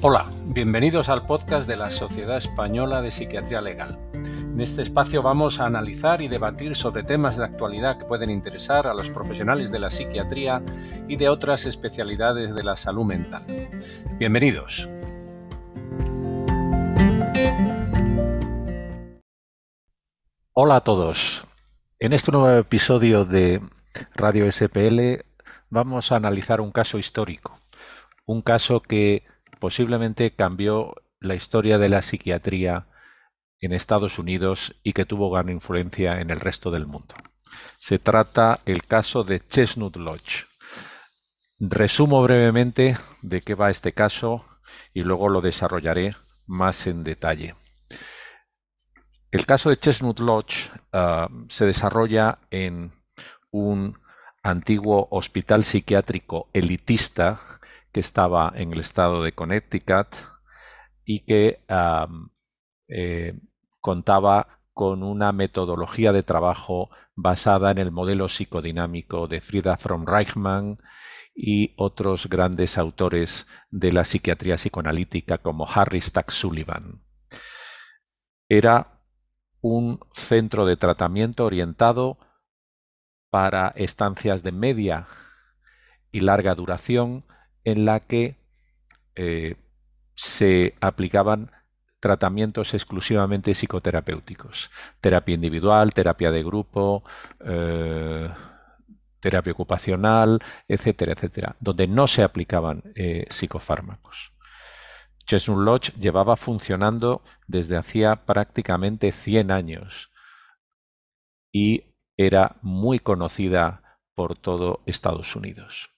Hola, bienvenidos al podcast de la Sociedad Española de Psiquiatría Legal. En este espacio vamos a analizar y debatir sobre temas de actualidad que pueden interesar a los profesionales de la psiquiatría y de otras especialidades de la salud mental. Bienvenidos. Hola a todos. En este nuevo episodio de Radio SPL vamos a analizar un caso histórico, un caso que posiblemente cambió la historia de la psiquiatría en Estados Unidos y que tuvo gran influencia en el resto del mundo. Se trata el caso de Chestnut Lodge. Resumo brevemente de qué va este caso y luego lo desarrollaré más en detalle. El caso de Chestnut Lodge ah, se desarrolla en un antiguo hospital psiquiátrico elitista que estaba en el estado de Connecticut y que eh, contaba con una metodología de trabajo basada en el modelo psicodinámico de Frida from Reichmann y otros grandes autores de la psiquiatría psicoanalítica como Harry Stack Sullivan. Era un centro de tratamiento orientado para estancias de media y larga duración en la que eh, se aplicaban tratamientos exclusivamente psicoterapéuticos, terapia individual, terapia de grupo, eh, terapia ocupacional, etcétera, etcétera, donde no se aplicaban eh, psicofármacos. Chestnut Lodge llevaba funcionando desde hacía prácticamente 100 años y era muy conocida por todo Estados Unidos.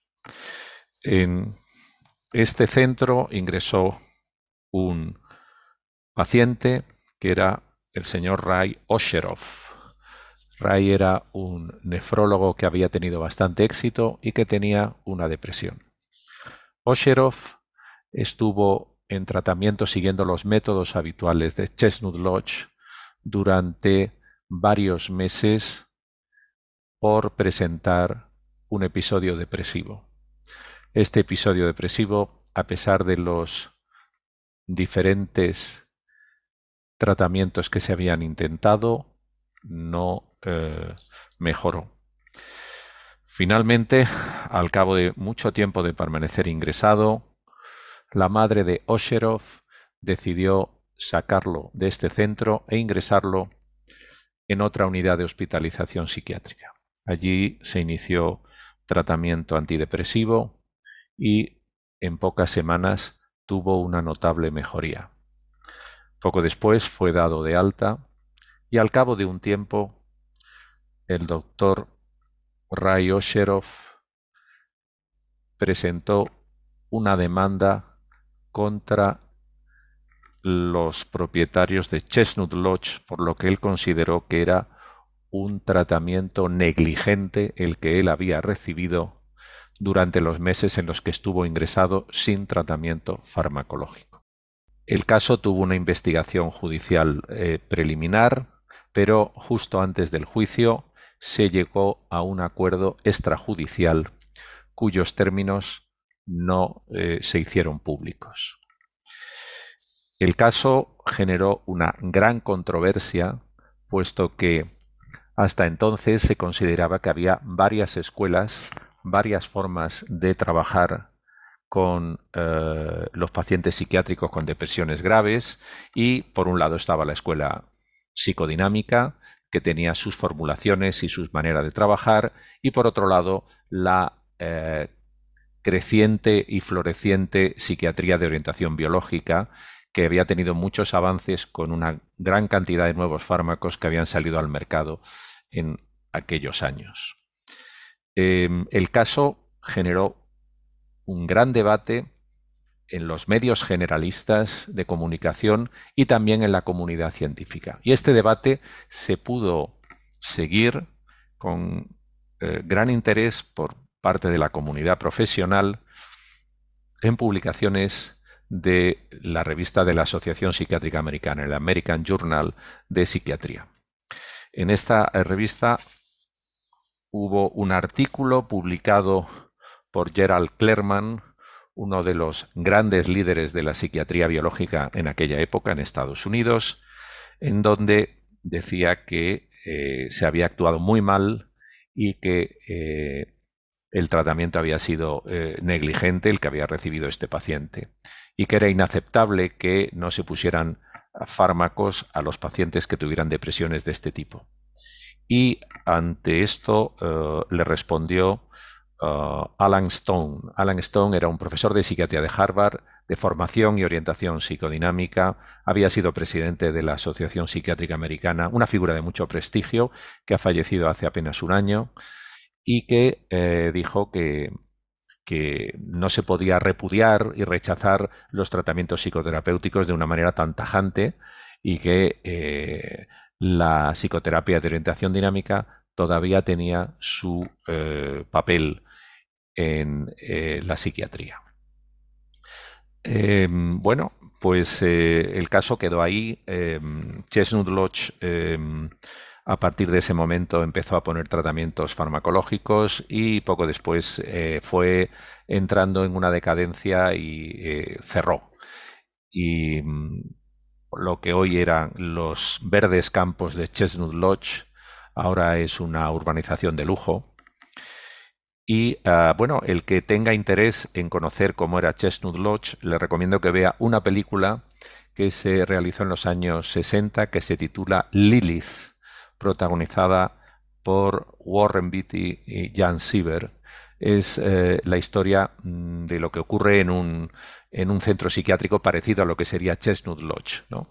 Este centro ingresó un paciente que era el señor Ray Osheroff. Ray era un nefrólogo que había tenido bastante éxito y que tenía una depresión. Osheroff estuvo en tratamiento siguiendo los métodos habituales de Chestnut Lodge durante varios meses por presentar un episodio depresivo. Este episodio depresivo, a pesar de los diferentes tratamientos que se habían intentado, no eh, mejoró. Finalmente, al cabo de mucho tiempo de permanecer ingresado, la madre de Osherov decidió sacarlo de este centro e ingresarlo en otra unidad de hospitalización psiquiátrica. Allí se inició tratamiento antidepresivo, y en pocas semanas tuvo una notable mejoría. Poco después fue dado de alta y al cabo de un tiempo el doctor Ray Osheroff presentó una demanda contra los propietarios de Chestnut Lodge por lo que él consideró que era un tratamiento negligente el que él había recibido durante los meses en los que estuvo ingresado sin tratamiento farmacológico. El caso tuvo una investigación judicial eh, preliminar, pero justo antes del juicio se llegó a un acuerdo extrajudicial cuyos términos no eh, se hicieron públicos. El caso generó una gran controversia, puesto que hasta entonces se consideraba que había varias escuelas varias formas de trabajar con eh, los pacientes psiquiátricos con depresiones graves y por un lado estaba la escuela psicodinámica que tenía sus formulaciones y sus maneras de trabajar y por otro lado la eh, creciente y floreciente psiquiatría de orientación biológica que había tenido muchos avances con una gran cantidad de nuevos fármacos que habían salido al mercado en aquellos años. Em, el caso generó un gran debate en los medios generalistas de comunicación y también en la comunidad científica. Y este debate se pudo seguir con eh, gran interés por parte de la comunidad profesional en publicaciones de la revista de la Asociación Psiquiátrica Americana, el American Journal de Psiquiatría. En esta eh, revista hubo un artículo publicado por Gerald Clerman, uno de los grandes líderes de la psiquiatría biológica en aquella época en Estados Unidos, en donde decía que eh, se había actuado muy mal y que eh, el tratamiento había sido eh, negligente el que había recibido este paciente y que era inaceptable que no se pusieran fármacos a los pacientes que tuvieran depresiones de este tipo. Y ante esto le respondió Alan Stone. Alan Stone era un profesor de psiquiatría de Harvard, de formación y orientación psicodinámica, había sido presidente de la Asociación Psiquiátrica Americana, una figura de mucho prestigio que ha fallecido hace apenas un año y que eh, dijo que, no se podía repudiar y rechazar los tratamientos psicoterapéuticos de una manera tan tajante y que eh, la psicoterapia de orientación dinámica todavía tenía su eh, papel en eh, la psiquiatría. Em, bueno, pues eh, el caso quedó ahí. Em, Chestnut Lodge em, a partir de ese momento empezó a poner tratamientos farmacológicos y poco después fue entrando en una decadencia y cerró. Y mm, lo que hoy eran los verdes campos de Chestnut Lodge ahora es una urbanización de lujo y ah, bueno, el que tenga interés en conocer cómo era Chestnut Lodge, le recomiendo que vea una película que se realizó en los años 60 que se titula Lilith, protagonizada por Warren Beatty y Jan Siever. Es eh, la historia mm, de lo que ocurre en un, en un centro psiquiátrico parecido a lo que sería Chestnut Lodge. ¿no?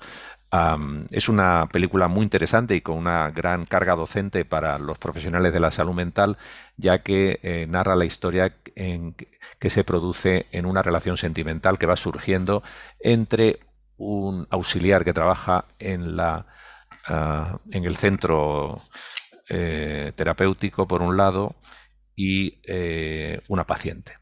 es una película muy interesante y con una gran carga docente para los profesionales de la salud mental, ya que eh, narra la historia en, que se produce en una relación sentimental que va surgiendo entre un auxiliar que trabaja en, la, ah, en el centro eh, terapéutico, por un lado, y eh, una paciente.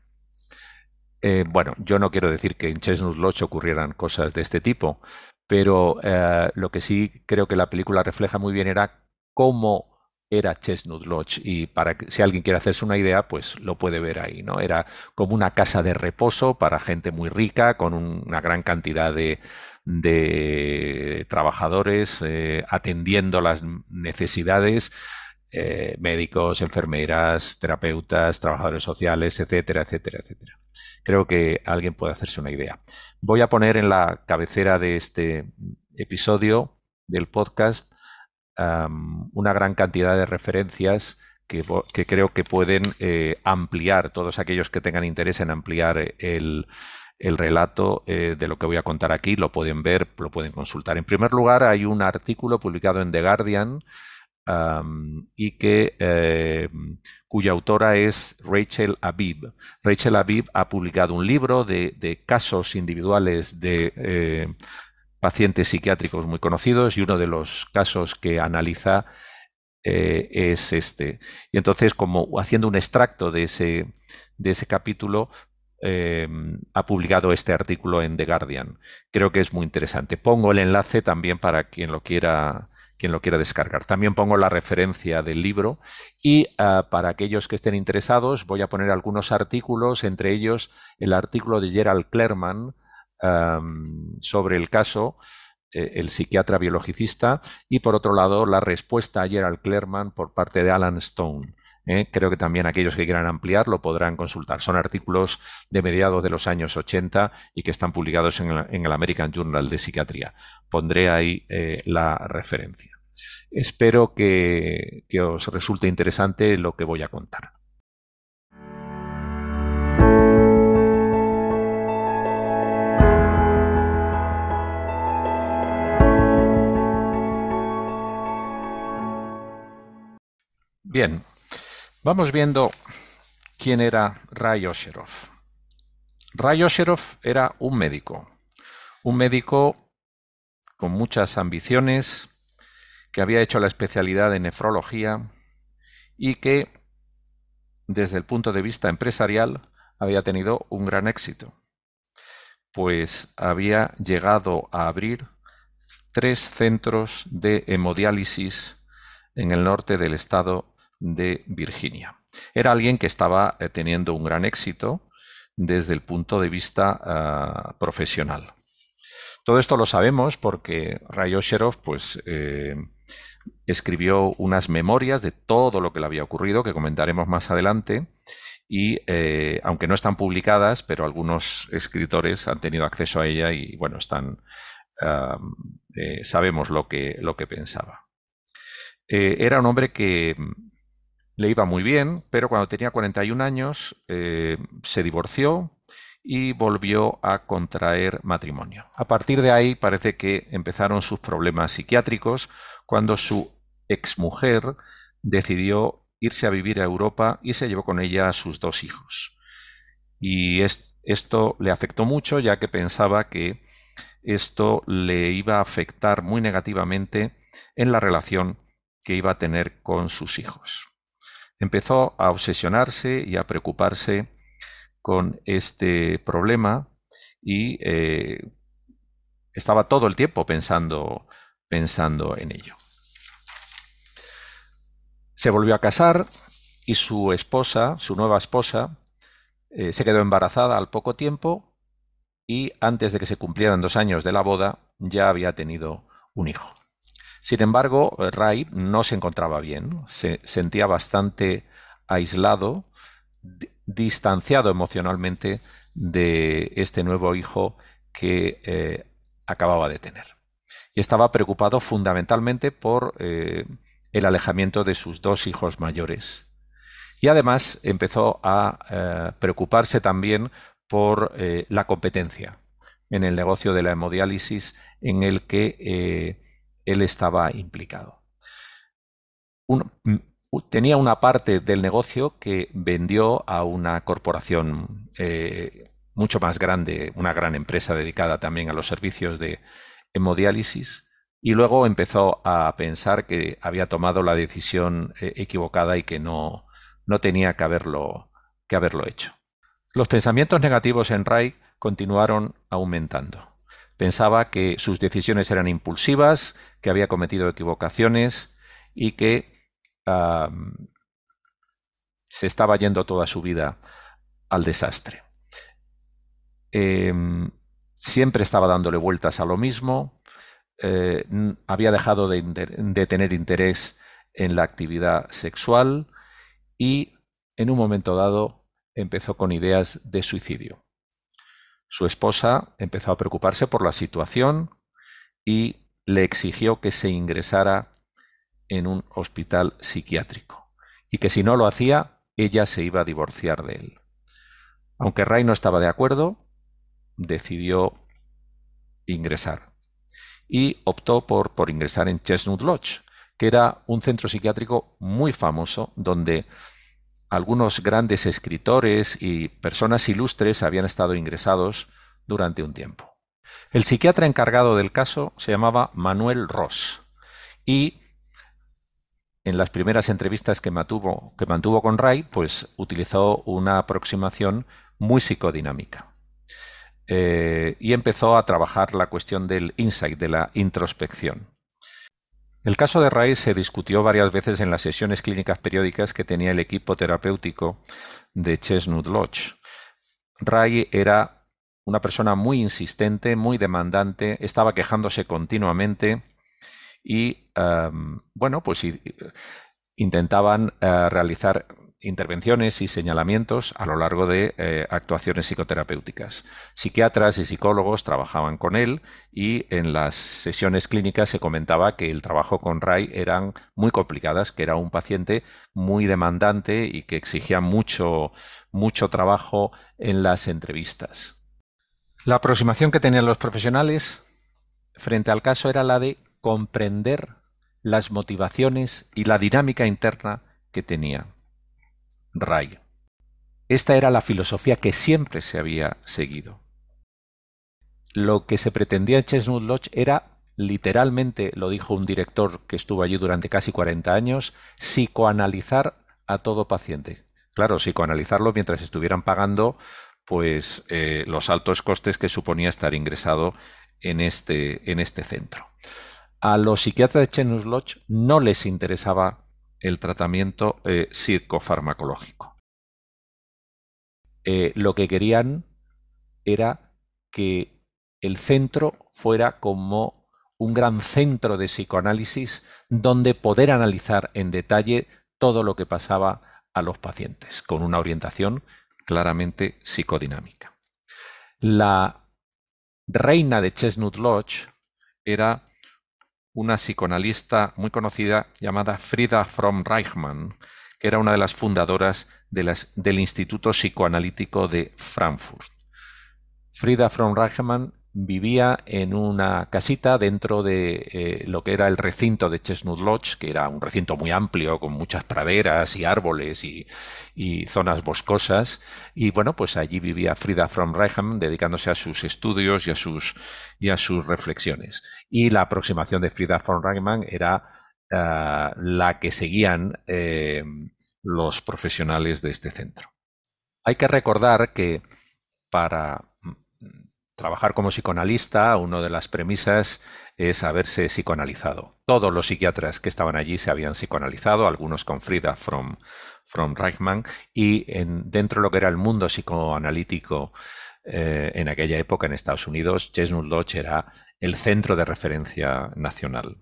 bueno, yo no quiero decir que en Chestnut Lodge ocurrieran cosas de este tipo, pero eh, lo que sí creo que la película refleja muy bien era cómo era Chestnut Lodge y para que si alguien quiere hacerse una idea, pues lo puede ver ahí, ¿no? Era como una casa de reposo para gente muy rica, con una gran cantidad de, trabajadores eh, atendiendo las necesidades, eh, médicos, enfermeras, terapeutas, trabajadores sociales, etcétera, etcétera, etcétera creo que alguien puede hacerse una idea. Voy a poner en la cabecera de este episodio del podcast una gran cantidad de referencias que, creo que pueden eh, ampliar, todos aquellos que tengan interés en ampliar el, relato eh, de lo que voy a contar aquí, lo pueden ver, lo pueden consultar. En primer lugar, hay un artículo publicado en The Guardian y que, eh, cuya autora es Rachel Abib. Rachel Abib ha publicado un libro de, casos individuales de eh, pacientes psiquiátricos muy conocidos y uno de los casos que analiza eh, es este. Y entonces, como haciendo un extracto de ese, de ese capítulo, ha publicado este artículo en The Guardian. Creo que es muy interesante. Pongo el enlace también para quien lo quiera quien lo quiera descargar. También pongo la referencia del libro y ah, para aquellos que estén interesados voy a poner algunos artículos, entre ellos el artículo de Gerald Clerman sobre el caso, eh, el psiquiatra biologicista, y por otro lado la respuesta a Gerald Clerman por parte de Alan Stone. ¿Eh? creo que también aquellos que quieran ampliar lo podrán consultar. Son artículos de mediados de los años 80 y que están publicados en el, American Journal de Psiquiatría. Pondré ahí eh, la referencia. Espero que os resulte interesante lo que voy a contar. Bien, Vamos viendo quién era Ray Osherov. Ray Osherov era un médico, un médico con muchas ambiciones, que había hecho la especialidad de nefrología y que, desde el punto de vista empresarial, había tenido un gran éxito, pues había llegado a abrir tres centros de hemodiálisis en el norte del estado de Virginia. Era alguien que estaba eh, teniendo un gran éxito, desde el punto de vista ah, profesional. Todo esto lo sabemos porque Ray Osherov pues, eh, escribió unas memorias de todo lo que le había ocurrido, que comentaremos más adelante, y eh, aunque no están publicadas, pero algunos escritores han tenido acceso a ella y bueno, están, eh, sabemos lo que, lo que pensaba. era un hombre que le iba muy bien, pero cuando tenía 41 años se divorció y volvió a contraer matrimonio. A partir de ahí parece que empezaron sus problemas psiquiátricos cuando su exmujer decidió irse a vivir a Europa y se llevó con ella a sus dos hijos. Y esto le afectó mucho ya que pensaba que esto le iba a afectar muy negativamente en la relación que iba a tener con sus hijos. Empezó a obsesionarse y a preocuparse con este problema y eh, estaba todo el tiempo pensando, pensando en ello. Se volvió a casar y su esposa, su nueva esposa, eh, se quedó embarazada al poco tiempo y antes de que se cumplieran dos años de la boda ya había tenido un hijo. Sin embargo, Ray no se encontraba bien, se sentía bastante aislado, distanciado emocionalmente de este nuevo hijo que eh, acababa de tener. Y estaba preocupado fundamentalmente por eh, el alejamiento de sus dos hijos mayores. Y además empezó a eh, preocuparse también por la competencia en el negocio de la hemodiálisis en el que él estaba implicado. Tenía una parte del negocio que vendió a una corporación eh, mucho más grande, una gran empresa dedicada también a los servicios de hemodiálisis, y luego empezó a pensar que había tomado la decisión eh, equivocada y que no, no tenía que haberlo, que haberlo hecho. Los pensamientos negativos en Ray continuaron aumentando. Pensaba que sus decisiones eran impulsivas, que había cometido equivocaciones y que se estaba yendo toda su vida al desastre. Em, siempre estaba dándole vueltas a lo mismo, eh, había dejado de, de, tener interés en la actividad sexual y en un momento dado empezó con ideas de suicidio. Su esposa empezó a preocuparse por la situación y le exigió que se ingresara en un hospital psiquiátrico y que si no lo hacía, ella se iba a divorciar de él. Aunque Ray no estaba de acuerdo, decidió ingresar y optó por, por ingresar en Chestnut Lodge, que era un centro psiquiátrico muy famoso donde algunos grandes escritores y personas ilustres habían estado ingresados durante un tiempo. El psiquiatra encargado del caso se llamaba Manuel Ross y en las primeras entrevistas que mantuvo, con Ray, pues utilizó una aproximación muy psicodinámica. Eh, y empezó a trabajar la cuestión del insight, de la introspección. El caso de Ray se discutió varias veces en las sesiones clínicas periódicas que tenía el equipo terapéutico de Chestnut Lodge. Ray era una persona muy insistente, muy demandante, estaba quejándose continuamente y bueno, pues intentaban eh, realizar intervenciones y señalamientos a lo largo de eh, actuaciones psicoterapéuticas. Psiquiatras y psicólogos trabajaban con él y en las sesiones clínicas se comentaba que el trabajo con Ray eran muy complicadas, que era un paciente muy demandante y que exigía mucho, mucho trabajo en las entrevistas. La aproximación que tenían los profesionales frente al caso era la de comprender las motivaciones y la dinámica interna que tenía Ray. Esta era la filosofía que siempre se había seguido. Lo que se pretendía en Chestnut Lodge era, literalmente, lo dijo un director que estuvo allí durante casi 40 años, psicoanalizar a todo paciente. Claro, psicoanalizarlo mientras estuvieran pagando pues eh, los altos costes que suponía estar ingresado en este, en este centro a los psiquiatras de Chenus Lodge no les interesaba el tratamiento eh, psicofarmacológico. eh, lo que querían era que el centro fuera como un gran centro de psicoanálisis donde poder analizar en detalle todo lo que pasaba a los pacientes, con una orientación claramente psicodinámica. La reina de Chestnut Lodge era una psicoanalista muy conocida llamada Frida from Reichmann, que era una de las fundadoras del Instituto Psicoanalítico de Frankfurt. Frida from Reichmann vivía en una casita dentro de eh, lo que era el recinto de Chestnut Lodge, que era un recinto muy amplio, con muchas praderas y árboles y, zonas boscosas. Y bueno, pues allí vivía Frida from Reichmann dedicándose a sus estudios y a sus, y a sus reflexiones. Y la aproximación de Frida from Reichmann era eh, la que seguían eh, los profesionales de este centro. Hay que recordar que para trabajar como psicoanalista, una de las premisas es haberse psicoanalizado. Todos los psiquiatras que estaban allí se habían psicoanalizado, algunos con Frida from, from Reichmann, y en, dentro de lo que era el mundo psicoanalítico eh, en aquella época en Estados Unidos, Chestnut Lodge era el centro de referencia nacional.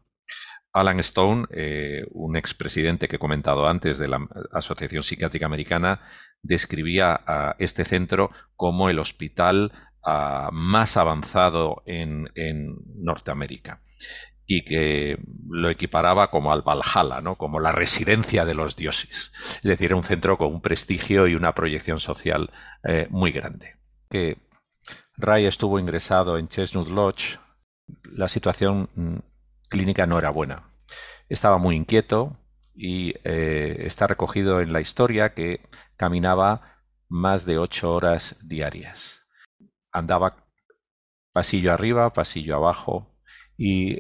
Alan Stone, eh, un expresidente que he comentado antes de la Asociación Psiquiátrica Americana, describía a este centro como el hospital más avanzado en, Norteamérica y que lo equiparaba como al Valhalla, ¿no? como la residencia de los dioses. Es decir, un centro con un prestigio y una proyección social eh, muy grande. Que Ray estuvo ingresado en Chestnut Lodge, la situación mm, clínica no era buena. Estaba muy inquieto y eh, está recogido en la historia que caminaba más de ocho horas diarias andaba pasillo arriba, pasillo abajo, y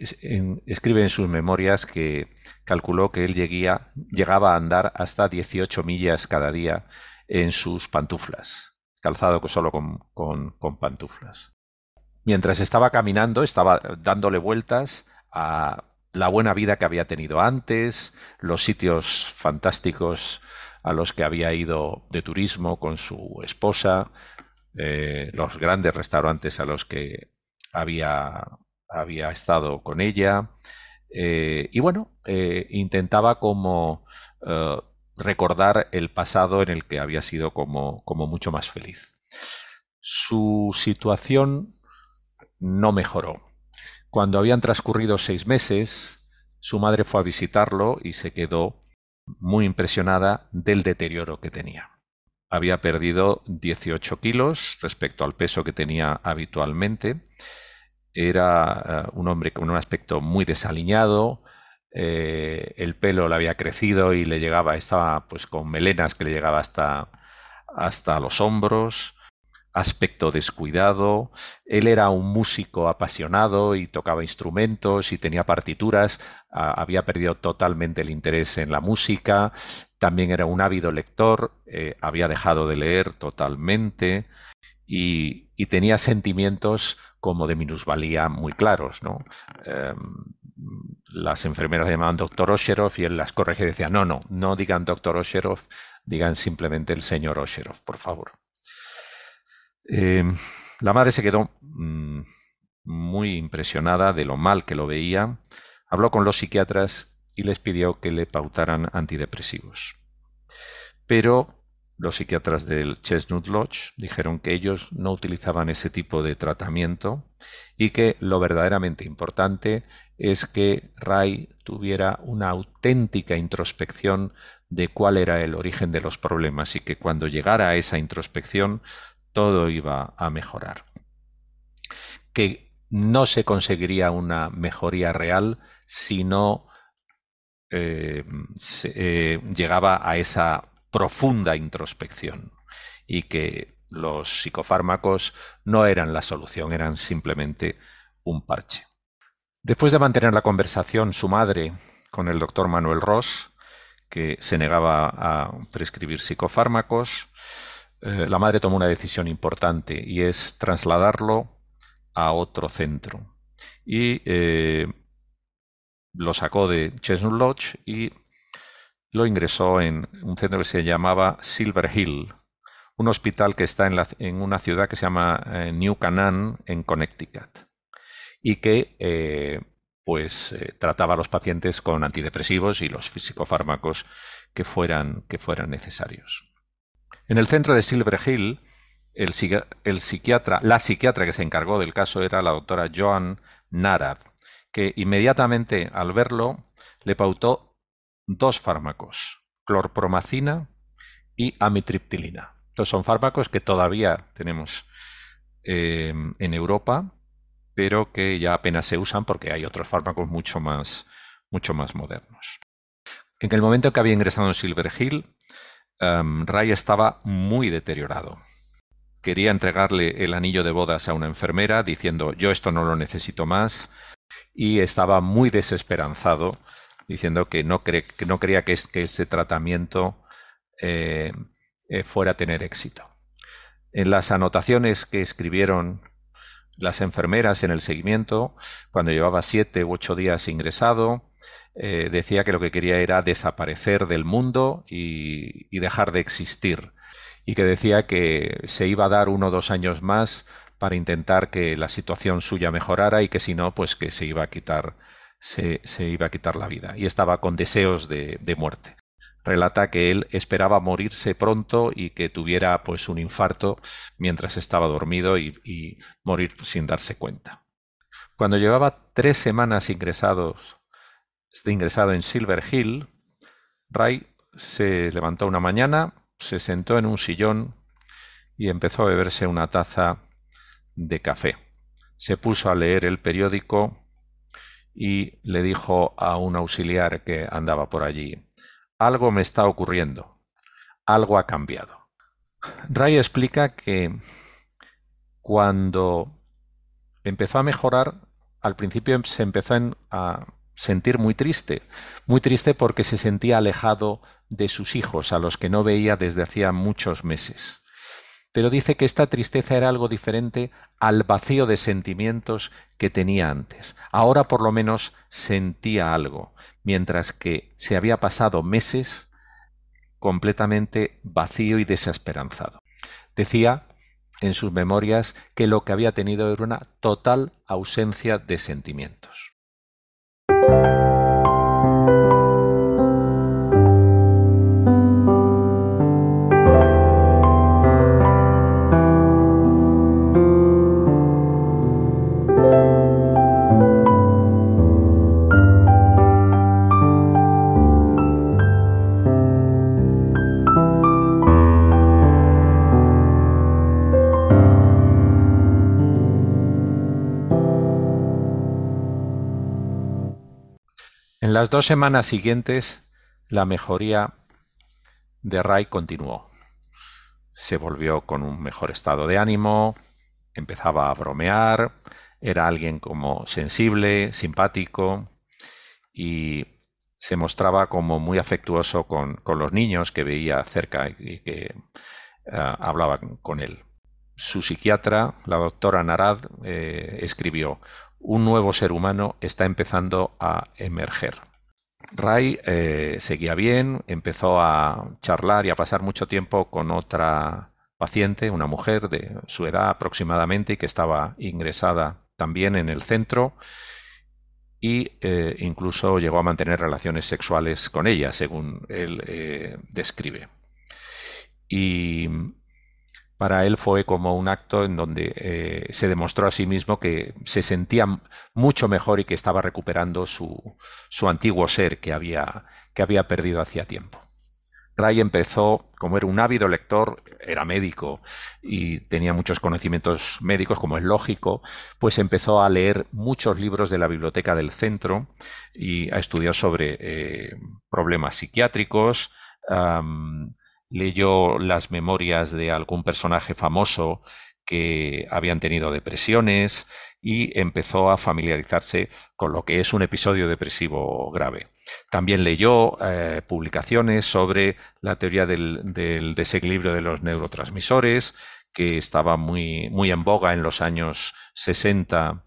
escribe en sus memorias que calculó que él llegaba a andar hasta 18 millas cada día en sus pantuflas, calzado solo con pantuflas. Mientras estaba caminando, estaba dándole vueltas a la buena vida que había tenido antes, los sitios fantásticos a los que había ido de turismo con su esposa, eh, los grandes restaurantes a los que había, había estado con ella. Eh, y bueno, eh, intentaba como recordar el pasado en el que había sido como, como mucho más feliz. Su situación no mejoró. Cuando habían transcurrido seis meses, su madre fue a visitarlo y se quedó muy impresionada del deterioro que tenía había perdido 18 kilos respecto al peso que tenía habitualmente. Era eh, un hombre con un aspecto muy desaliñado, eh, el pelo le había crecido y le llegaba, estaba pues con melenas que le llegaba hasta, hasta los hombros, aspecto descuidado. Él era un músico apasionado y tocaba instrumentos y tenía partituras. había perdido totalmente el interés en la música. También era un ávido lector. Eh, había dejado de leer totalmente. Y, tenía sentimientos como de minusvalía muy claros. ¿no? Em, las enfermeras llamaban doctor Osherov y él las corregía y decía, no, no, no digan doctor Osherov, digan simplemente el señor Osherov, por favor. Eh, la madre se quedó mm, muy impresionada de lo mal que lo veía. Habló con los psiquiatras y les pidió que le pautaran antidepresivos. Pero los psiquiatras del Chestnut Lodge dijeron que ellos no utilizaban ese tipo de tratamiento y que lo verdaderamente importante es que Ray tuviera una auténtica introspección de cuál era el origen de los problemas y que cuando llegara a esa introspección todo iba a mejorar. Que no se conseguiría una mejoría real si no eh, eh, llegaba a esa profunda introspección y que los psicofármacos no eran la solución, eran simplemente un parche. Después de mantener la conversación su madre con el doctor Manuel Ross, que se negaba a prescribir psicofármacos, eh, la madre tomó una decisión importante y es trasladarlo a otro centro. Y lo sacó de Chestnut Lodge y lo ingresó en un centro que se llamaba Silver Hill, un hospital que está en, una ciudad que se llama eh, New Canaan, en Connecticut, y que eh, pues eh, trataba a los pacientes con antidepresivos y los psicofármacos que fueran, que fueran necesarios. En el centro de Silver Hill, el, psiquiatra, la psiquiatra que se encargó del caso era la doctora Joan Narad, que inmediatamente al verlo le pautó dos fármacos, clorpromacina y amitriptilina. Estos son fármacos que todavía tenemos eh, en Europa pero que ya apenas se usan porque hay otros fármacos mucho más, mucho más modernos. En el momento en que había ingresado en Silver Hill, um, Ray estaba muy deteriorado. Quería entregarle el anillo de bodas a una enfermera diciendo yo esto no lo necesito más y estaba muy desesperanzado diciendo que no, que no creía que, este tratamiento eh, eh, fuera a tener éxito. En las anotaciones que escribieron las enfermeras en el seguimiento, cuando llevaba siete u ocho días ingresado, eh, decía que lo que quería era desaparecer del mundo y, dejar de existir. Y que decía que se iba a dar uno o dos años más para intentar que la situación suya mejorara y que si no, pues que se iba a quitar, se, iba a quitar la vida. Y estaba con deseos de muerte relata que él esperaba morirse pronto y que tuviera pues un infarto mientras estaba dormido y, morir sin darse cuenta. Cuando llevaba tres semanas ingresados, ingresado en Silver Hill, Ray se levantó una mañana, se sentó en un sillón y empezó a beberse una taza de café. Se puso a leer el periódico y le dijo a un auxiliar que andaba por allí, algo me está ocurriendo, algo ha cambiado. Ray explica que cuando empezó a mejorar, al principio se empezó a sentir muy triste, muy triste porque se sentía alejado de sus hijos, a los que no veía desde hacía muchos meses pero dice que esta tristeza era algo diferente al vacío de sentimientos que tenía antes. Ahora por lo menos sentía algo, mientras que se había pasado meses completamente vacío y desesperanzado. Decía en sus memorias que lo que había tenido era una total ausencia de sentimientos. Las dos semanas siguientes, la mejoría de Ray continuó. Se volvió con un mejor estado de ánimo, empezaba a bromear, era alguien como sensible, simpático y se mostraba como muy afectuoso con, los niños que veía cerca y que uh, hablaban con él. Su psiquiatra, la doctora Narad, eh, escribió, un nuevo ser humano está empezando a emerger. Ray eh, seguía bien, empezó a charlar y a pasar mucho tiempo con otra paciente, una mujer de su edad aproximadamente y que estaba ingresada también en el centro y eh, incluso llegó a mantener relaciones sexuales con ella, según él describe. Y para él fue como un acto en donde eh, se demostró a sí mismo que se sentía mucho mejor y que estaba recuperando su, antiguo ser que había, que había perdido hacía tiempo. Ray empezó, como era un ávido lector, era médico y tenía muchos conocimientos médicos, como es lógico, pues empezó a leer muchos libros de la biblioteca del centro y a estudiar sobre eh, problemas psiquiátricos, leyó las memorias de algún personaje famoso que habían tenido depresiones y empezó a familiarizarse con lo que es un episodio depresivo grave. También leyó eh, publicaciones sobre la teoría del, desequilibrio de los neurotransmisores, que estaba muy, muy en boga en los años 60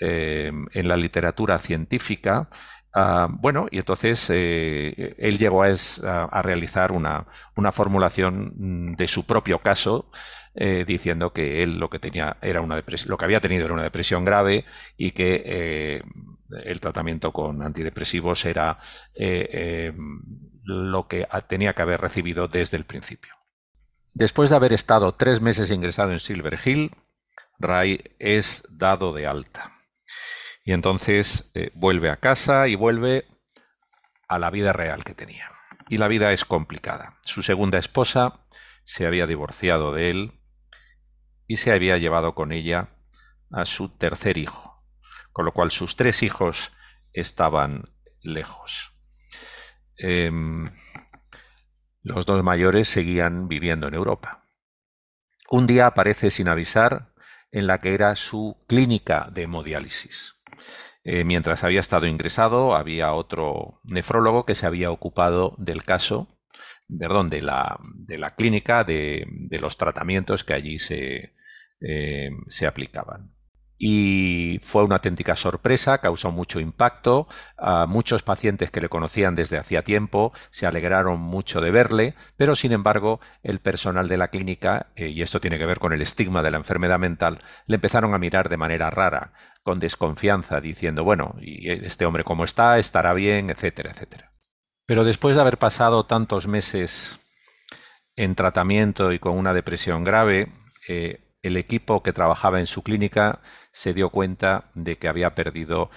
eh, en la literatura científica Ah, bueno, y entonces eh, él llegó a, realizar una, formulación de su propio caso, eh, diciendo que él lo que tenía era una lo que había tenido era una depresión grave y que eh, el tratamiento con antidepresivos era lo que tenía que haber recibido desde el principio. Después de haber estado tres meses ingresado en Silver Hill, Ray es dado de alta. Y entonces eh, vuelve a casa y vuelve a la vida real que tenía. Y la vida es complicada. Su segunda esposa se había divorciado de él y se había llevado con ella a su tercer hijo, con lo cual sus tres hijos estaban lejos. Em, los dos mayores seguían viviendo en Europa. Un día aparece sin avisar en la que era su clínica de hemodiálisis. Eh, mientras había estado ingresado, había otro nefrólogo que se había ocupado del caso, perdón, de la, de la clínica, de, los tratamientos que allí se, eh, se aplicaban y fue una auténtica sorpresa, causó mucho impacto. A muchos pacientes que le conocían desde hacía tiempo se alegraron mucho de verle, pero sin embargo el personal de la clínica, eh, y esto tiene que ver con el estigma de la enfermedad mental, le empezaron a mirar de manera rara, con desconfianza, diciendo, bueno, ¿y este hombre cómo está? ¿Estará bien? etcétera, etcétera. Pero después de haber pasado tantos meses en tratamiento y con una depresión grave, eh, el equipo que trabajaba en su clínica se dio cuenta de que había perdido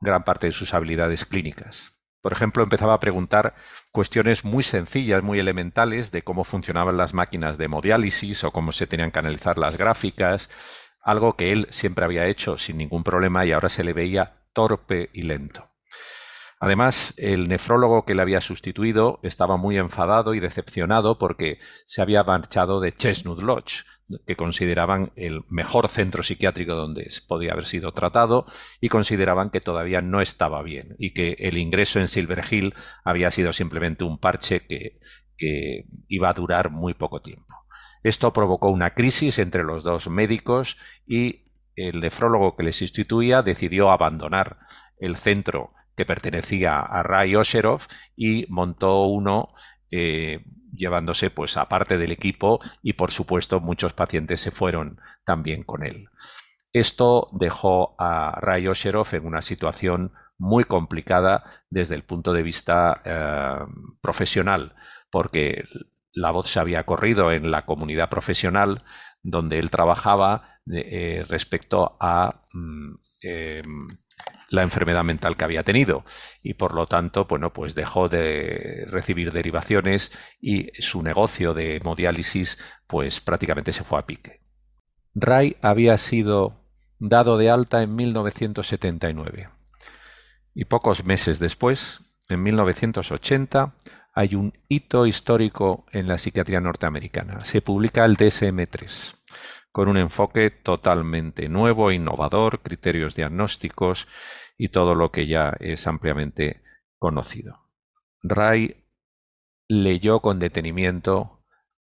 gran parte de sus habilidades clínicas. Por ejemplo, empezaba a preguntar cuestiones muy sencillas, muy elementales de cómo funcionaban las máquinas de hemodiálisis o cómo se tenían que analizar las gráficas, algo que él siempre había hecho sin ningún problema y ahora se le veía torpe y lento. Además, el nefrólogo que le había sustituido estaba muy enfadado y decepcionado porque se había marchado de Chestnut Lodge, que consideraban el mejor centro psiquiátrico donde podía haber sido tratado y consideraban que todavía no estaba bien y que el ingreso en Silver Hill había sido simplemente un parche que, iba a durar muy poco tiempo. Esto provocó una crisis entre los dos médicos y el nefrólogo que le sustituía decidió abandonar el centro que pertenecía a Ray Osherov y montó uno eh, llevándose pues aparte del equipo y por supuesto muchos pacientes se fueron también con él. Esto dejó a Ray Osherov en una situación muy complicada desde el punto de vista eh, profesional, porque la voz se había corrido en la comunidad profesional donde él trabajaba eh, respecto a mm, la enfermedad mental que había tenido y por lo tanto, bueno, pues dejó de recibir derivaciones y su negocio de hemodiálisis pues prácticamente se fue a pique. Ray había sido dado de alta en 1979 y pocos meses después, en 1980, hay un hito histórico en la psiquiatría norteamericana. Se publica el DSM-3 con un enfoque totalmente nuevo, innovador, criterios diagnósticos y todo lo que ya es ampliamente conocido. Ray leyó con detenimiento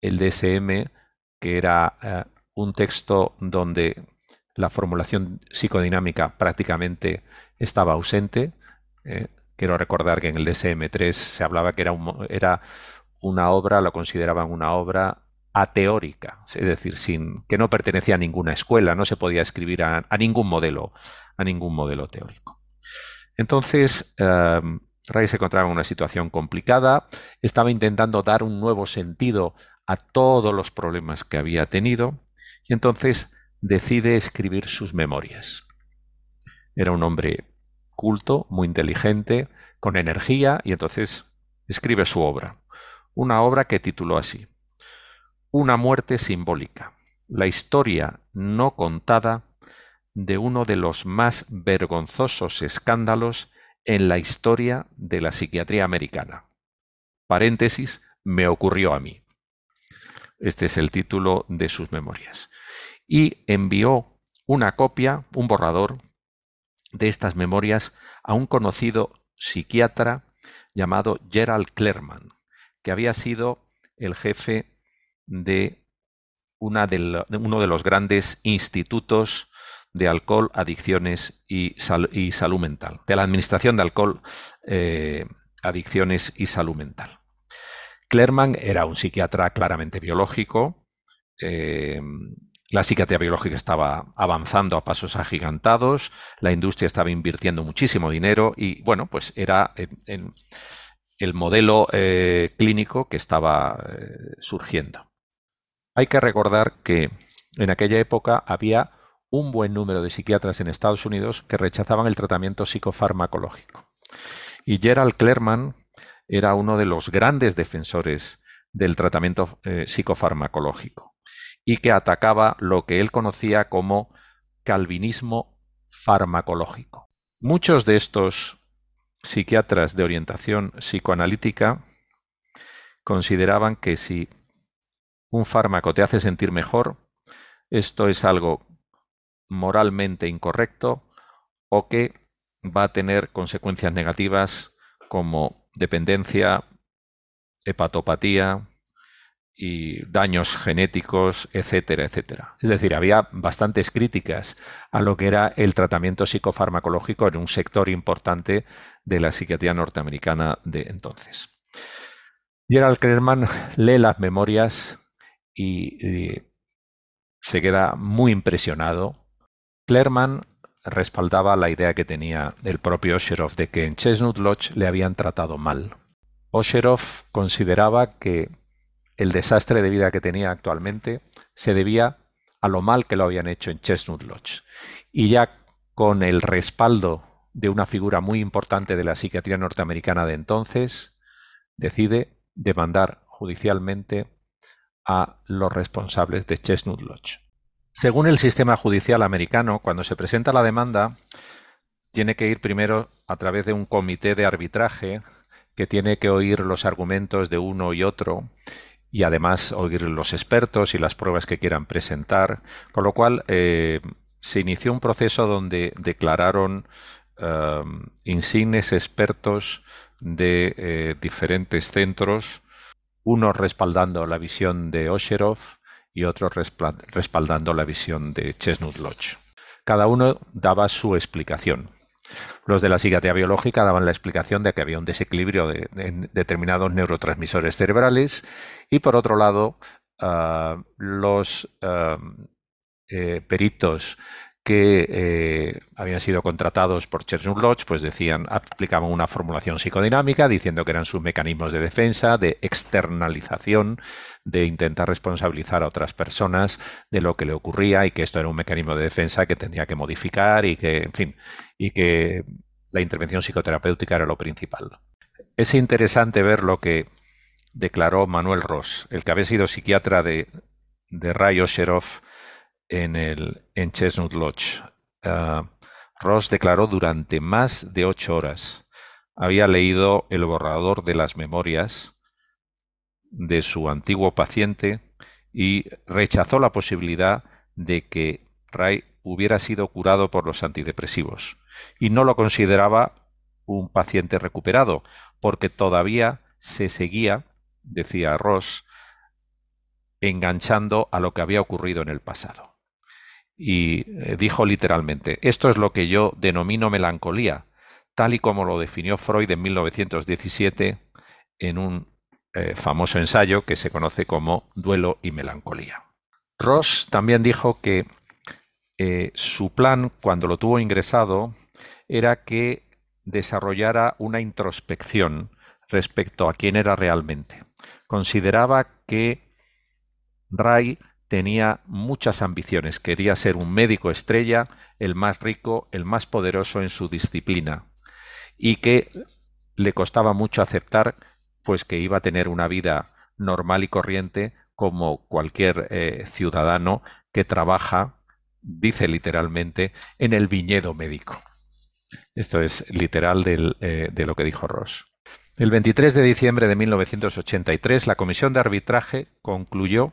el DSM, que era eh, un texto donde la formulación psicodinámica prácticamente estaba ausente. Eh, quiero recordar que en el DSM-3 se hablaba que era, era una obra, lo consideraban una obra ateórica, es decir, sin que no pertenecía a ninguna escuela, no se podía escribir a, ningún modelo, a ningún modelo teórico. Entonces, em, Ray se encontraba en una situación complicada, estaba intentando dar un nuevo sentido a todos los problemas que había tenido y entonces decide escribir sus memorias. Era un hombre culto, muy inteligente, con energía y entonces escribe su obra. Una obra que tituló así, Una muerte simbólica, la historia no contada de uno de los más vergonzosos escándalos en la historia de la psiquiatría americana. Paréntesis, me ocurrió a mí. Este es el título de sus memorias. Y envió una copia, un borrador de estas memorias a un conocido psiquiatra llamado Gerald Clerman, que había sido el jefe de, uno de los grandes institutos de alcohol, adicciones y, salud mental. De la Administración de Alcohol, eh, Adicciones y Salud Mental. Clerman era un psiquiatra claramente biológico. Eh, la psiquiatría biológica estaba avanzando a pasos agigantados, la industria estaba invirtiendo muchísimo dinero y, bueno, pues era el modelo eh, clínico que estaba surgiendo. Hay que recordar que en aquella época había un buen número de psiquiatras en Estados Unidos que rechazaban el tratamiento psicofarmacológico. Y Gerald Clerman era uno de los grandes defensores del tratamiento eh, psicofarmacológico y que atacaba lo que él conocía como calvinismo farmacológico. Muchos de estos psiquiatras de orientación psicoanalítica consideraban que si un fármaco te hace sentir mejor, esto es algo moralmente incorrecto o que va a tener consecuencias negativas como dependencia, hepatopatía y daños genéticos, etcétera, etcétera. Es decir, había bastantes críticas a lo que era el tratamiento psicofarmacológico en un sector importante de la psiquiatría norteamericana de entonces. Gerald Klerman lee las memorias y, se queda muy impresionado. Clerman respaldaba la idea que tenía el propio Osherov de que en Chestnut Lodge le habían tratado mal. Osherov consideraba que el desastre de vida que tenía actualmente se debía a lo mal que lo habían hecho en Chestnut Lodge. Y ya con el respaldo de una figura muy importante de la psiquiatría norteamericana de entonces, decide demandar judicialmente a los responsables de Chestnut Lodge. Según el sistema judicial americano, cuando se presenta la demanda, tiene que ir primero a través de un comité de arbitraje que tiene que oír los argumentos de uno y otro y además oír los expertos y las pruebas que quieran presentar, con lo cual eh, se inició un proceso donde declararon eh, insignes expertos de eh, diferentes centros unos respaldando la visión de Osherov y otros respaldando la visión de Chestnut Lodge. Cada uno daba su explicación. Los de la psiquiatría biológica daban la explicación de que había un desequilibrio de, determinados neurotransmisores cerebrales y por otro lado ah, los ah, eh, peritos que eh, habían sido contratados por Chestnut Lodge, pues decían, aplicaban una formulación psicodinámica diciendo que eran sus mecanismos de defensa, de externalización, de intentar responsabilizar a otras personas de lo que le ocurría y que esto era un mecanismo de defensa que tendría que modificar y que, en fin, y que la intervención psicoterapéutica era lo principal. Es interesante ver lo que declaró Manuel Ross, el que había sido psiquiatra de, de Ray Osheroff en, el, en Chestnut Lodge. Ah, Ross declaró durante más de ocho horas. Había leído el borrador de las memorias de su antiguo paciente y rechazó la posibilidad de que Ray hubiera sido curado por los antidepresivos y no lo consideraba un paciente recuperado porque todavía se seguía, decía Ross, enganchando a lo que había ocurrido en el pasado y eh, dijo literalmente, esto es lo que yo denomino melancolía, tal y como lo definió Freud en 1917 en un eh, famoso ensayo que se conoce como Duelo y Melancolía. Ross también dijo que eh, su plan, cuando lo tuvo ingresado, era que desarrollara una introspección respecto a quién era realmente. Consideraba que Ray tenía muchas ambiciones. Quería ser un médico estrella, el más rico, el más poderoso en su disciplina, y que le costaba mucho aceptar pues que iba a tener una vida normal y corriente como cualquier eh, ciudadano que trabaja, dice literalmente, en el viñedo médico. Esto es literal eh, de lo que dijo Ross. El 23 de diciembre de 1983, la Comisión de Arbitraje concluyó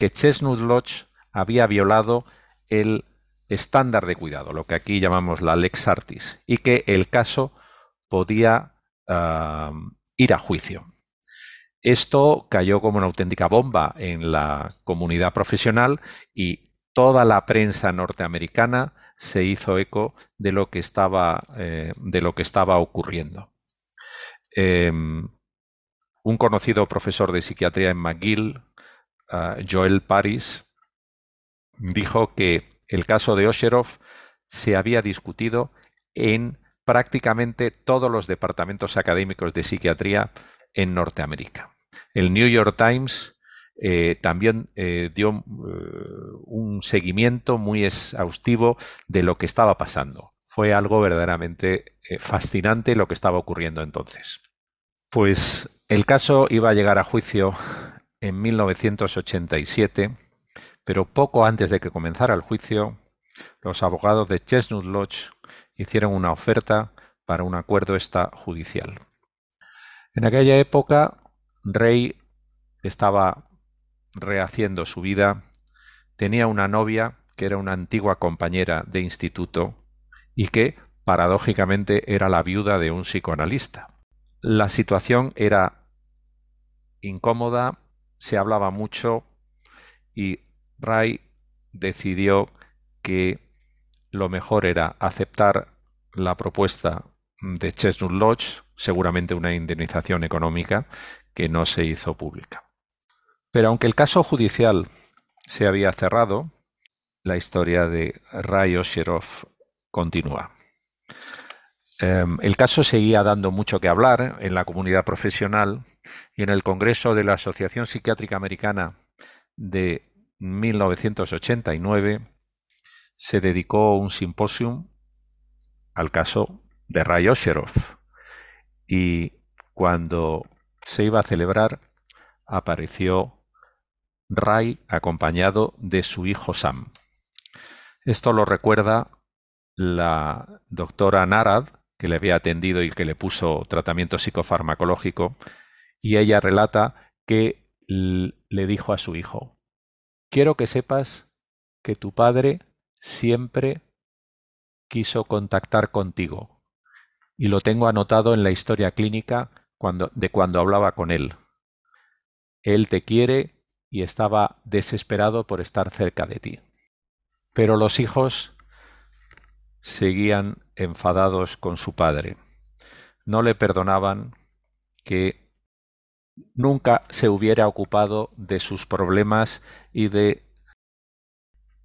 que Chestnut Lodge había violado el estándar de cuidado, lo que aquí llamamos la lex artis, y que el caso podía ir a juicio. Esto cayó como una auténtica bomba en la comunidad profesional y toda la prensa norteamericana se hizo eco de lo que estaba, eh, ocurriendo. Em, un conocido profesor de psiquiatría en McGill, Joel Paris, dijo que el caso de Osherov se había discutido en prácticamente todos los departamentos académicos de psiquiatría en Norteamérica. El New York Times eh, también eh, dio eh, un seguimiento muy exhaustivo de lo que estaba pasando. Fue algo verdaderamente fascinante lo que estaba ocurriendo entonces. Pues el caso iba a llegar a juicio en 1987, pero poco antes de que comenzara el juicio, los abogados de Chestnut Lodge hicieron una oferta para un acuerdo extrajudicial. En aquella época, Rey estaba rehaciendo su vida, tenía una novia que era una antigua compañera de instituto y que, paradójicamente, era la viuda de un psicoanalista. La situación era incómoda, se hablaba mucho y Ray decidió que lo mejor era aceptar la propuesta de Chestnut Lodge, seguramente una indemnización económica que no se hizo pública. Pero aunque el caso judicial se había cerrado, la historia de Ray Osherov continúa. Em, el caso seguía dando mucho que hablar en la comunidad profesional y en el Congreso de la Asociación Psiquiátrica Americana de 1989 se dedicó un simposium al caso de Ray Osherov. Y cuando se iba a celebrar, apareció Ray acompañado de su hijo Sam. Esto lo recuerda la doctora Narad, que le había atendido y que le puso tratamiento psicofarmacológico, y ella relata que le dijo a su hijo, quiero que sepas que tu padre siempre quiso contactar contigo, y lo tengo anotado en la historia clínica de cuando hablaba con él. Él te quiere y estaba desesperado por estar cerca de ti. Pero los hijos seguían enfadados con su padre. No le perdonaban que nunca se hubiera ocupado de sus problemas y de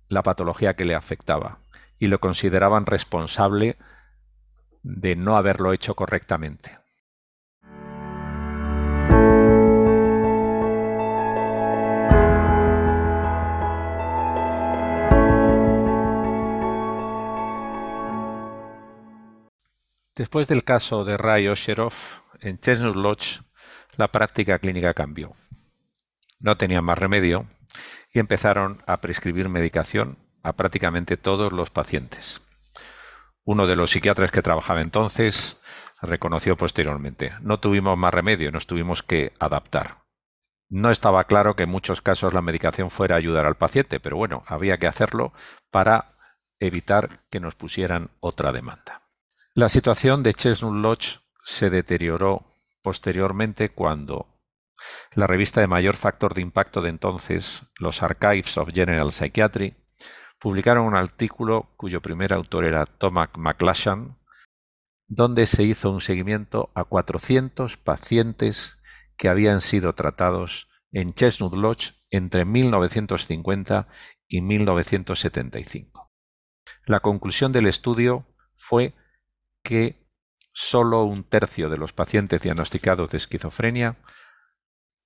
la patología que le afectaba, y lo consideraban responsable de no haberlo hecho correctamente. Después del caso de Ray Osherov, en Chestnut Lodge la práctica clínica cambió. No tenían más remedio y empezaron a prescribir medicación a prácticamente todos los pacientes. Uno de los psiquiatras que trabajaba entonces reconoció posteriormente, no tuvimos más remedio, nos tuvimos que adaptar. No estaba claro que en muchos casos la medicación fuera a ayudar al paciente, pero bueno, había que hacerlo para evitar que nos pusieran otra demanda. La situación de Chestnut Lodge se deterioró posteriormente cuando la revista de mayor factor de impacto de entonces, los Archives of General Psychiatry, publicaron un artículo cuyo primer autor era Thomas McLachlan, donde se hizo un seguimiento a 400 pacientes que habían sido tratados en Chestnut Lodge entre 1950 y 1975. La conclusión del estudio fue que solo un tercio de los pacientes diagnosticados de esquizofrenia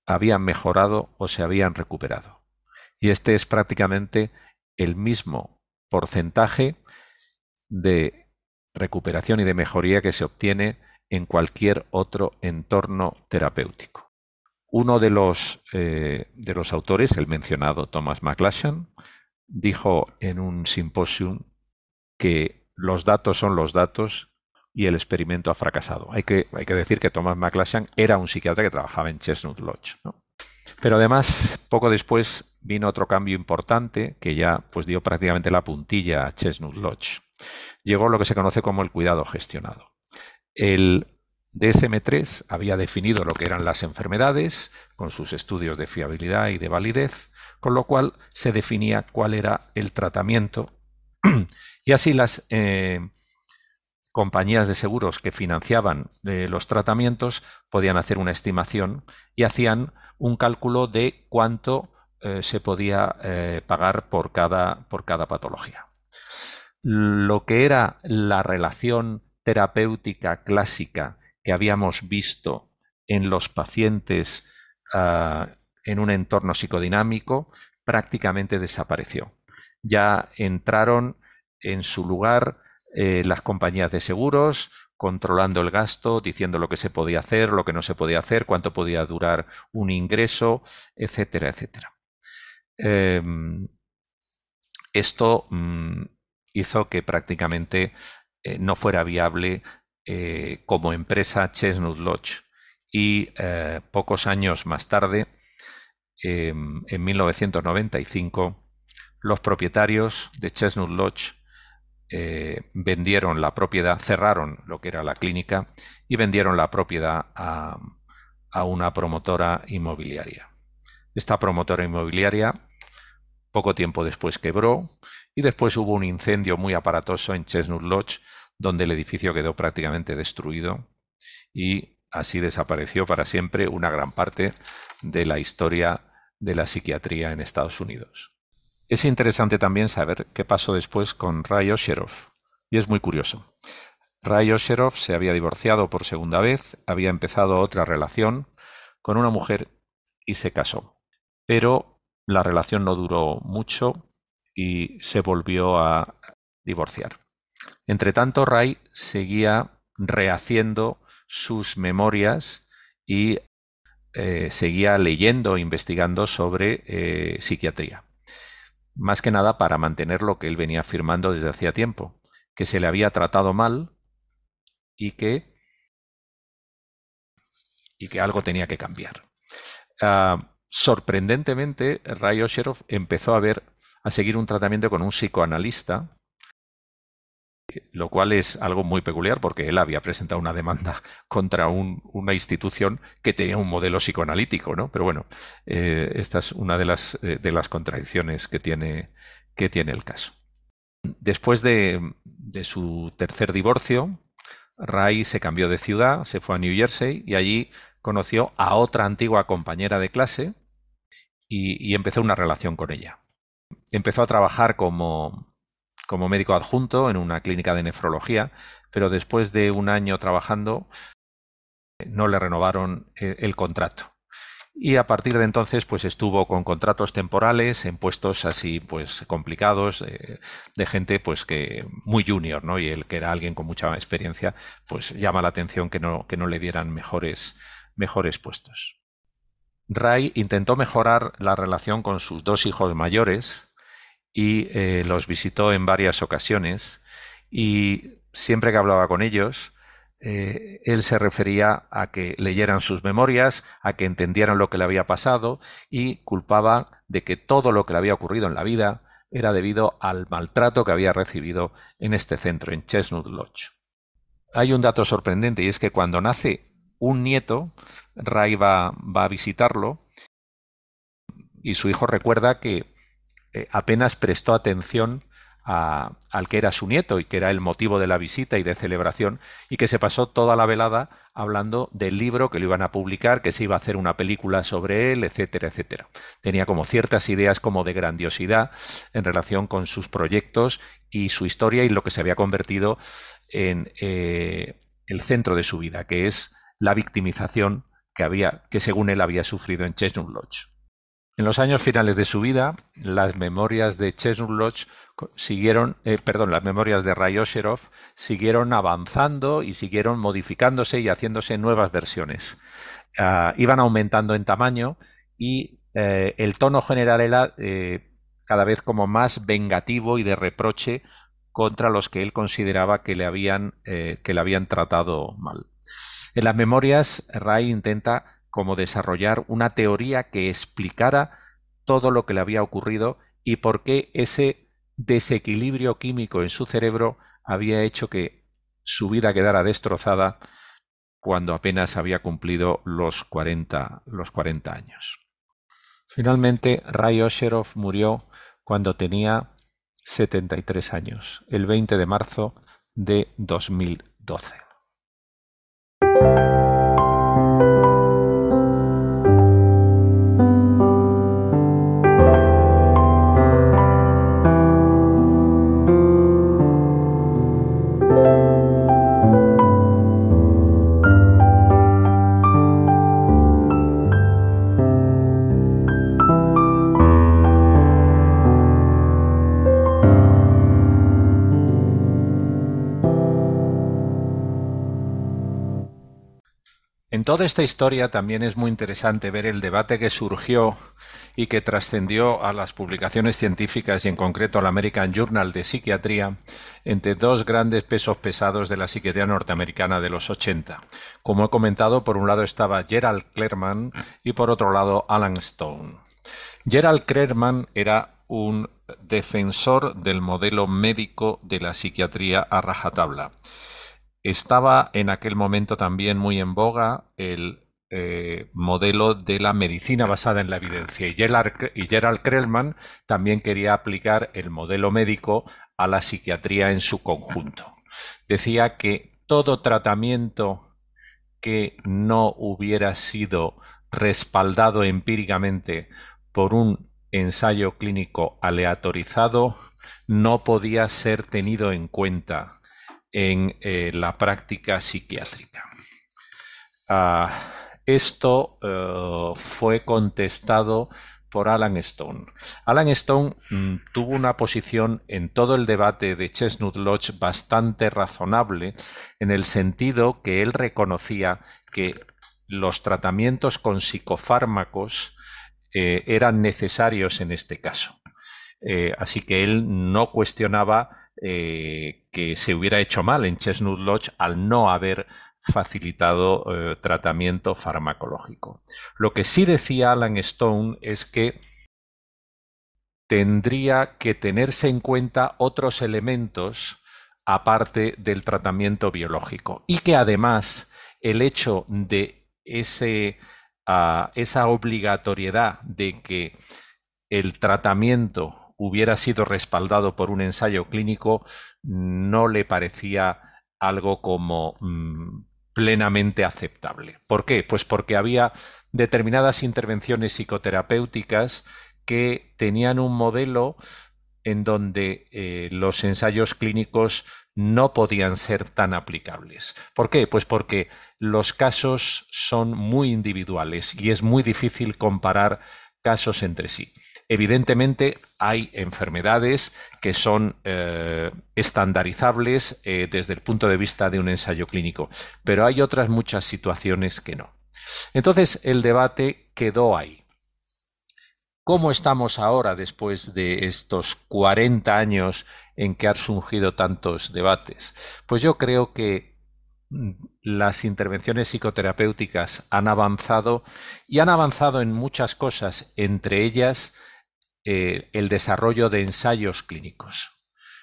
habían mejorado o se habían recuperado. Y este es prácticamente el mismo porcentaje de recuperación y de mejoría que se obtiene en cualquier otro entorno terapéutico. Uno de los, eh, de los autores, el mencionado Thomas McLachlan, dijo en un simposium que los datos son los datos y el experimento ha fracasado. Hay que, hay que decir que Thomas McClashan era un psiquiatra que trabajaba en Chestnut Lodge. Pero además, poco después vino otro cambio importante que ya pues, dio prácticamente la puntilla a Chestnut Lodge. Llegó lo que se conoce como el cuidado gestionado. El DSM-3 había definido lo que eran las enfermedades con sus estudios de fiabilidad y de validez, con lo cual se definía cuál era el tratamiento y así las eh, compañías de seguros que financiaban eh, los tratamientos podían hacer una estimación y hacían un cálculo de cuánto eh, se podía pagar por cada, por cada patología. Lo que era la relación terapéutica clásica que habíamos visto en los pacientes ah, en un entorno psicodinámico prácticamente desapareció. Ya entraron en su lugar eh, las compañías de seguros, controlando el gasto, diciendo lo que se podía hacer, lo que no se podía hacer, cuánto podía durar un ingreso, etcétera, etcétera. Em, esto mm, hizo que prácticamente eh, no fuera viable eh, como empresa Chestnut Lodge. Y pocos años más tarde, em, en 1995, los propietarios de Chestnut Lodge eh, vendieron la propiedad, cerraron lo que era la clínica y vendieron la propiedad a, una promotora inmobiliaria. Esta promotora inmobiliaria poco tiempo después quebró y después hubo un incendio muy aparatoso en Chestnut Lodge donde el edificio quedó prácticamente destruido y así desapareció para siempre una gran parte de la historia de la psiquiatría en Estados Unidos. Es interesante también saber qué pasó después con Ray Osherov, y es muy curioso. Ray Osherov se había divorciado por segunda vez, había empezado otra relación con una mujer y se casó. Pero la relación no duró mucho y se volvió a divorciar. Entre tanto, Ray seguía rehaciendo sus memorias y eh, seguía leyendo e investigando sobre eh, psiquiatría más que nada para mantener lo que él venía afirmando desde hacía tiempo, que se le había tratado mal y que, y que algo tenía que cambiar. Ah, sorprendentemente, Ray Osherov empezó a ver a seguir un tratamiento con un psicoanalista lo cual es algo muy peculiar porque él había presentado una demanda contra una institución que tenía un modelo psicoanalítico, ¿no? Pero bueno, eh, esta es una de las, eh, de las contradicciones que tiene, que tiene el caso. Después de, de, su tercer divorcio, Ray se cambió de ciudad, se fue a New Jersey y allí conoció a otra antigua compañera de clase y, y empezó una relación con ella. Empezó a trabajar como, como médico adjunto en una clínica de nefrología, pero después de un año trabajando no le renovaron eh, el contrato. Y a partir de entonces, pues estuvo con contratos temporales en puestos así, pues complicados, eh, de gente, pues que muy junior, ¿no? Y él, que era alguien con mucha experiencia, pues llama la atención que no, que no le dieran mejores, mejores puestos. Ray intentó mejorar la relación con sus dos hijos mayores, y eh, los visitó en varias ocasiones y siempre que hablaba con ellos, eh, él se refería a que leyeran sus memorias, a que entendieran lo que le había pasado y culpaba de que todo lo que le había ocurrido en la vida era debido al maltrato que había recibido en este centro, en Chestnut Lodge. Hay un dato sorprendente y es que cuando nace un nieto, Ray va a visitarlo y su hijo recuerda que eh, apenas prestó atención al que era su nieto y que era el motivo de la visita y de celebración y que se pasó toda la velada hablando del libro que lo iban a publicar, que se iba a hacer una película sobre él, etcétera, etcétera. Tenía como ciertas ideas como de grandiosidad en relación con sus proyectos y su historia y lo que se había convertido en eh, el centro de su vida, que es la victimización que había, que según él había sufrido en Chestnut Lodge. En los años finales de su vida, las memorias de Chestnut Lodge siguieron, eh, perdón, las memorias de Ray Osherov siguieron avanzando y siguieron modificándose y haciéndose nuevas versiones. Ah, iban aumentando en tamaño y eh, el tono general era eh, cada vez como más vengativo y de reproche contra los que él consideraba que le habían, que le habían tratado mal. En las memorias, Ray intenta como desarrollar una teoría que explicara todo lo que le había ocurrido y por qué ese desequilibrio químico en su cerebro había hecho que su vida quedara destrozada cuando apenas había cumplido los 40, los 40 años. Finalmente, Ray Osherov murió cuando tenía 73 años, el 20 de marzo de 2012. Toda esta historia también es muy interesante ver el debate que surgió y que trascendió a las publicaciones científicas y en concreto al American Journal de Psiquiatría entre dos grandes pesos pesados de la psiquiatría norteamericana de los 80. Como he comentado, por un lado estaba Gerald Klerman y por otro lado Alan Stone. Gerald Klerman era un defensor del modelo médico de la psiquiatría a rajatabla estaba en aquel momento también muy en boga el eh, modelo de la medicina basada en la evidencia. Y Gerald, y Gerald Krellman también quería aplicar el modelo médico a la psiquiatría en su conjunto. Decía que todo tratamiento que no hubiera sido respaldado empíricamente por un ensayo clínico aleatorizado no podía ser tenido en cuenta en eh, la práctica psiquiátrica. Ah, esto eh, fue contestado por Alan Stone. Alan Stone mm, tuvo una posición en todo el debate de Chestnut Lodge bastante razonable en el sentido que él reconocía que los tratamientos con psicofármacos eh, eran necesarios en este caso. Así que él no cuestionaba eh, que se hubiera hecho mal en Chestnut Lodge al no haber facilitado eh, tratamiento farmacológico. Lo que sí decía Alan Stone es que tendría que tenerse en cuenta otros elementos aparte del tratamiento biológico y que además el hecho de ese, ah, esa obligatoriedad de que el tratamiento hubiera sido respaldado por un ensayo clínico no le parecía algo como mm, plenamente aceptable. ¿Por qué? Pues porque había determinadas intervenciones psicoterapéuticas que tenían un modelo en donde eh, los ensayos clínicos no podían ser tan aplicables. ¿Por qué? Pues porque los casos son muy individuales y es muy difícil comparar casos entre sí. Evidentemente hay enfermedades que son eh, estandarizables eh, desde el punto de vista de un ensayo clínico, pero hay otras muchas situaciones que no. Entonces el debate quedó ahí. ¿Cómo estamos ahora después de estos 40 años en que han surgido tantos debates? Pues yo creo que mm, las intervenciones psicoterapéuticas han avanzado y han avanzado en muchas cosas, entre ellas eh, el desarrollo de ensayos clínicos.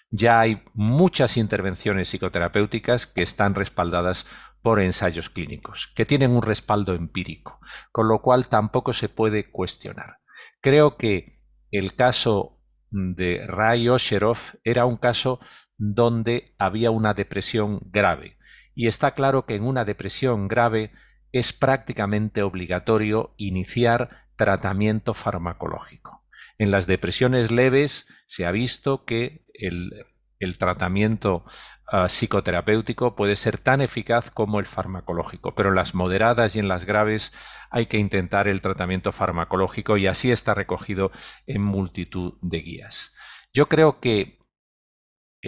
Ya hay muchas intervenciones psicoterapéuticas que están respaldadas por ensayos clínicos, que tienen un respaldo empírico, con lo cual tampoco se puede cuestionar. Creo que el caso de Ray Osherov era un caso donde había una depresión grave. Y está claro que en una depresión grave es prácticamente obligatorio iniciar tratamiento farmacológico. En las depresiones leves se ha visto que el, tratamiento ah, psicoterapéutico puede ser tan eficaz como el farmacológico, pero en las moderadas y en las graves hay que intentar el tratamiento farmacológico y así está recogido en multitud de guías. Yo creo que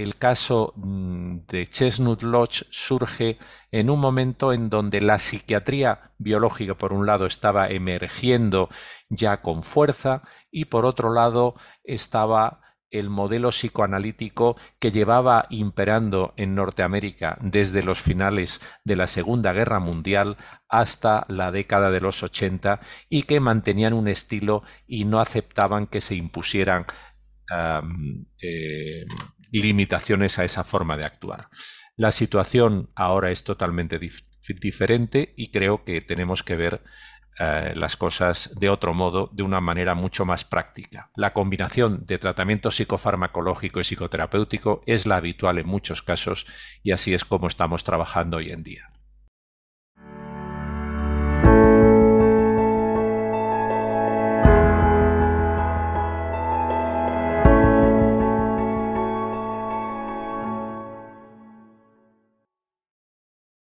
el caso mm, de Chestnut Lodge surge en un momento en donde la psiquiatría biológica, por un lado, estaba emergiendo ya con fuerza y por otro lado estaba el modelo psicoanalítico que llevaba imperando en Norteamérica desde los finales de la Segunda Guerra Mundial hasta la década de los 80 y que mantenían un estilo y no aceptaban que se impusieran eh, limitaciones a esa forma de actuar. La situación ahora es totalmente diferente y creo que tenemos que ver eh, las cosas de otro modo, de una manera mucho más práctica. La combinación de tratamiento psicofarmacológico y psicoterapéutico es la habitual en muchos casos y así es como estamos trabajando hoy en día.